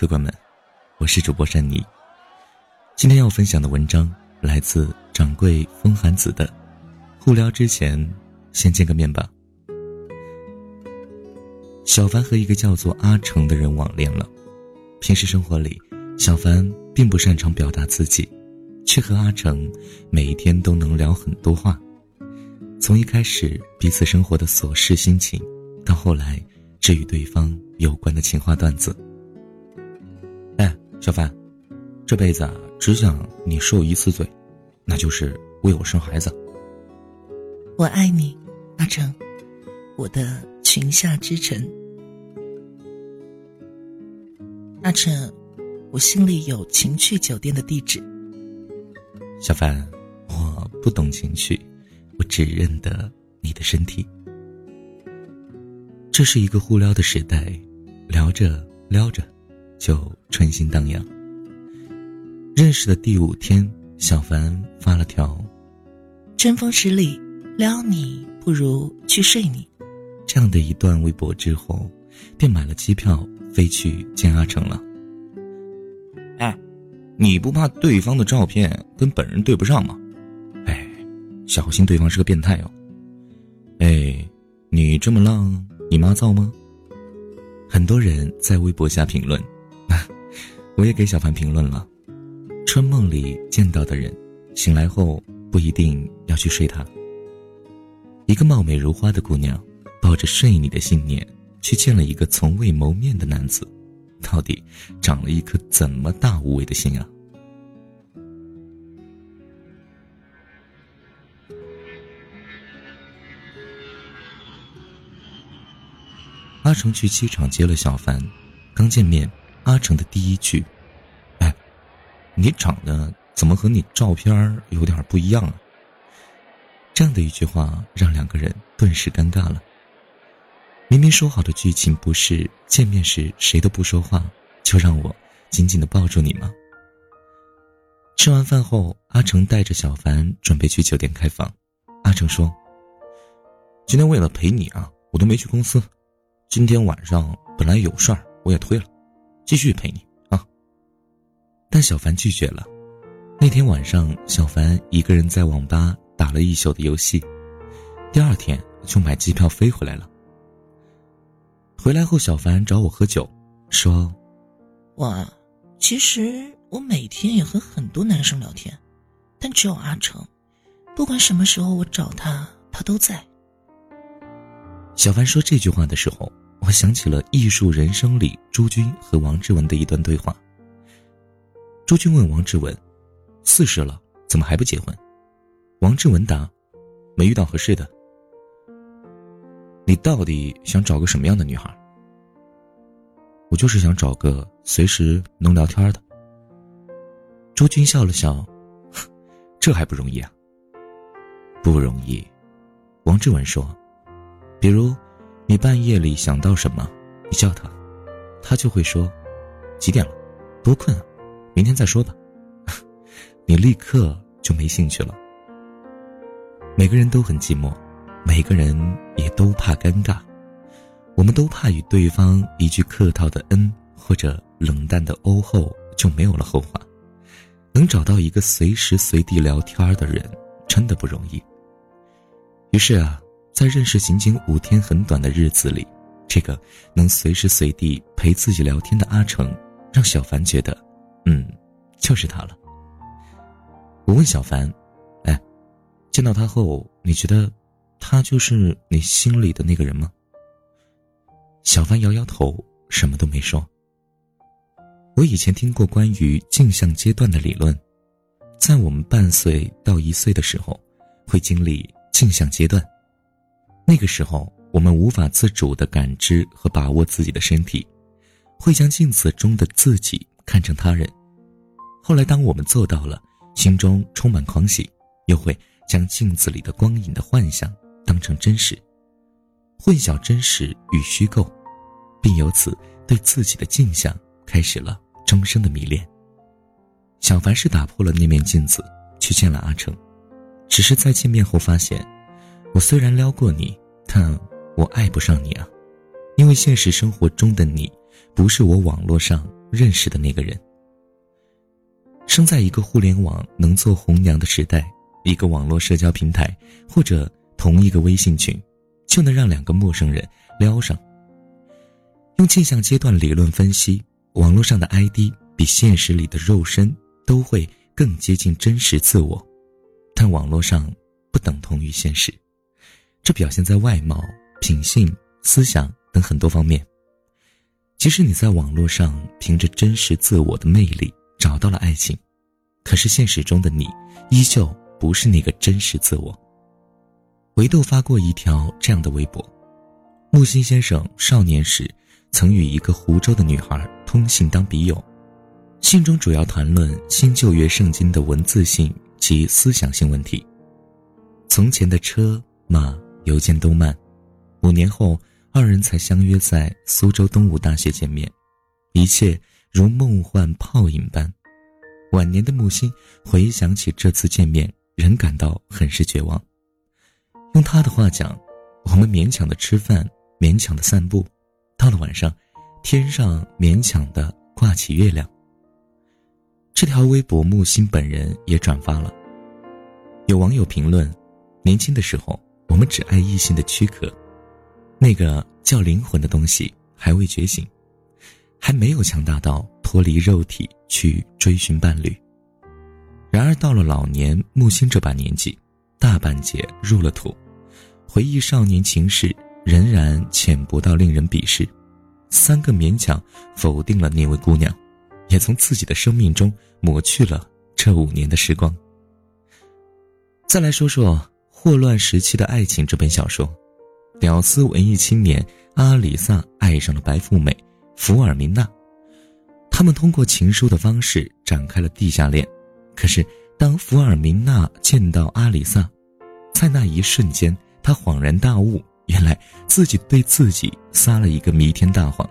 客官们，我是主播珊妮。今天要分享的文章来自掌柜风寒子的《互聊之前先见个面吧》。小凡和一个叫做阿成的人网恋了。平时生活里，小凡并不擅长表达自己，却和阿成每一天都能聊很多话。从一开始彼此生活的琐事心情，到后来至与对方有关的情话段子。哎，小凡，这辈子啊，只想你受一次罪，那就是为我生孩子。我爱你，阿成，我的裙下之臣。阿成，我心里有情趣酒店的地址。小凡，我不懂情趣，我只认得你的身体。这是一个互撩的时代，聊着聊着。就春心荡漾。认识的第五天，小凡发了条：“春风十里，撩你不如去睡你。”这样的一段微博之后，便买了机票飞去见阿成了。哎，你不怕对方的照片跟本人对不上吗？哎，小心对方是个变态哦。哎，你这么浪，你妈造吗？很多人在微博下评论。我也给小凡评论了，春梦里见到的人，醒来后不一定要去睡他。一个貌美如花的姑娘，抱着睡你的信念，去见了一个从未谋面的男子，到底长了一颗怎么大无畏的心啊？阿成去机场接了小凡，刚见面。阿成的第一句：“哎，你长得怎么和你照片有点不一样啊？”这样的一句话让两个人顿时尴尬了。明明说好的剧情不是见面时谁都不说话，就让我紧紧的抱住你吗？吃完饭后，阿成带着小凡准备去酒店开房。阿成说：“今天为了陪你啊，我都没去公司。今天晚上本来有事儿，我也推了。”继续陪你啊！但小凡拒绝了。那天晚上，小凡一个人在网吧打了一宿的游戏，第二天就买机票飞回来了。回来后，小凡找我喝酒，说：“哇，其实我每天也和很多男生聊天，但只有阿成，不管什么时候我找他，他都在。”小凡说这句话的时候。我想起了《艺术人生》里朱军和王志文的一段对话。朱军问王志文：“四十了，怎么还不结婚？”王志文答：“没遇到合适的。”你到底想找个什么样的女孩？我就是想找个随时能聊天的。朱军笑了笑：“这还不容易啊？”不容易。王志文说：“比如。”你半夜里想到什么，你叫他，他就会说：“几点了？多困啊，明天再说吧。”你立刻就没兴趣了。每个人都很寂寞，每个人也都怕尴尬，我们都怕与对方一句客套的“嗯”或者冷淡的“哦”后就没有了后话。能找到一个随时随地聊天的人，真的不容易。于是啊。在认识仅仅五天很短的日子里，这个能随时随地陪自己聊天的阿成，让小凡觉得，嗯，就是他了。我问小凡：“哎，见到他后，你觉得他就是你心里的那个人吗？”小凡摇摇头，什么都没说。我以前听过关于镜像阶段的理论，在我们半岁到一岁的时候，会经历镜像阶段。那个时候，我们无法自主的感知和把握自己的身体，会将镜子中的自己看成他人。后来，当我们做到了，心中充满狂喜，又会将镜子里的光影的幻想当成真实，混淆真实与虚构，并由此对自己的镜像开始了终生的迷恋。小凡是打破了那面镜子，去见了阿成，只是在见面后发现，我虽然撩过你。但我爱不上你啊，因为现实生活中的你，不是我网络上认识的那个人。生在一个互联网能做红娘的时代，一个网络社交平台或者同一个微信群，就能让两个陌生人撩上。用镜像阶段理论分析，网络上的 ID 比现实里的肉身都会更接近真实自我，但网络上不等同于现实，这表现在外貌、品性、思想等很多方面。即使你在网络上凭着真实自我的魅力找到了爱情，可是现实中的你依旧不是那个真实自我。维豆发过一条这样的微博：木心先生少年时曾与一个湖州的女孩通信当笔友，信中主要谈论新旧约圣经的文字性及思想性问题。从前的车马邮件都慢，五年后。二人才相约在苏州东吴大学见面，一切如梦幻泡影般。晚年的木心回想起这次见面，仍感到很是绝望。用他的话讲，我们勉强的吃饭，勉强的散步，到了晚上，天上勉强的挂起月亮。这条微博木心本人也转发了。有网友评论：年轻的时候，我们只爱异性的躯壳。那个叫灵魂的东西还未觉醒，还没有强大到脱离肉体去追寻伴侣。然而到了老年木星这把年纪，大半截入了土，回忆少年情事仍然浅薄到令人鄙视。三个勉强否定了那位姑娘，也从自己的生命中抹去了这五年的时光。再来说说《霍乱时期的爱情》这本小说。屌丝文艺青年阿里萨爱上了白富美福尔明娜，他们通过情书的方式展开了地下恋。可是，当福尔明娜见到阿里萨，在那一瞬间，他恍然大悟，原来自己对自己撒了一个弥天大谎。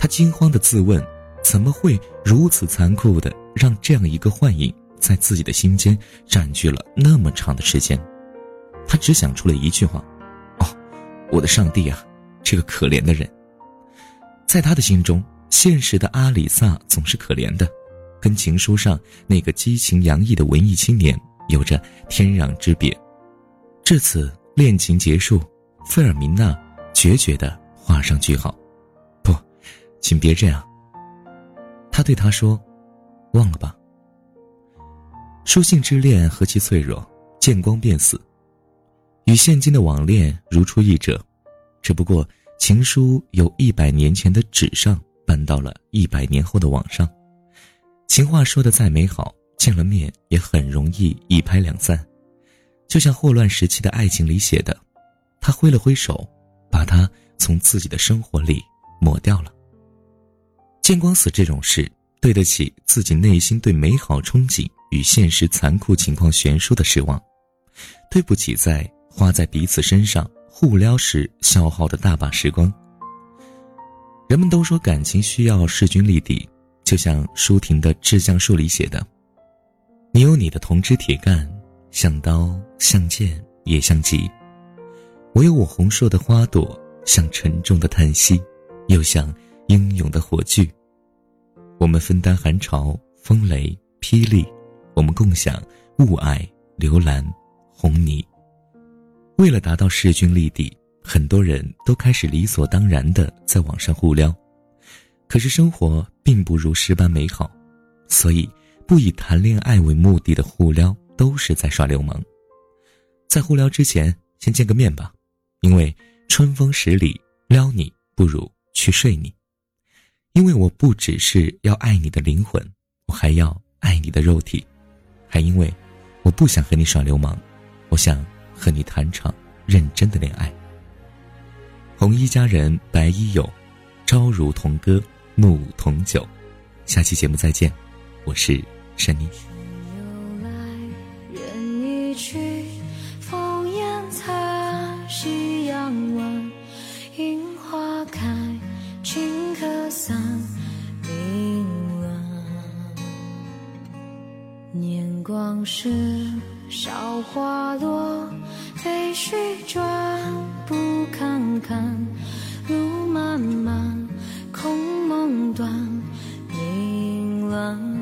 他惊慌地自问：怎么会如此残酷地让这样一个幻影在自己的心间占据了那么长的时间？他只想出了一句话。哦我的上帝啊，这个可怜的人，在他的心中，现实的阿里萨总是可怜的，跟情书上那个激情洋溢的文艺青年有着天壤之别。至此，恋情结束，费尔明娜决绝地画上句号。不，请别这样。他对他说：“忘了吧。”书信之恋何其脆弱，见光便死。与现今的网恋如出一辙，只不过情书由一百年前的纸上搬到了一百年后的网上。情话说的再美好，见了面也很容易一拍两散。就像霍乱时期的爱情里写的，他挥了挥手，把他从自己的生活里抹掉了。见光死这种事，对得起自己内心对美好憧憬与现实残酷情况悬殊的失望，对不起在。花在彼此身上互撩时消耗的大把时光。人们都说感情需要势均力敌，就像舒婷的《致橡树》里写的：“你有你的铜枝铁干，像刀像剑也像戟；我有我红硕的花朵，像沉重的叹息，又像英勇的火炬。我们分担寒潮、风雷、霹雳，我们共享雾霭、流岚、红泥。”为了达到势均力敌，很多人都开始理所当然的在网上互撩。可是生活并不如诗般美好，所以不以谈恋爱为目的的互撩都是在耍流氓。在互撩之前，先见个面吧，因为春风十里撩你不如去睡你。因为我不只是要爱你的灵魂，我还要爱你的肉体，还因为我不想和你耍流氓，我想。和你谈场认真的恋爱。红衣佳人白衣友，朝如同歌，暮同酒。下期节目再见，我是珊妮。年光是韶华，落飞絮转，不堪看。路漫漫，空梦断，凌乱。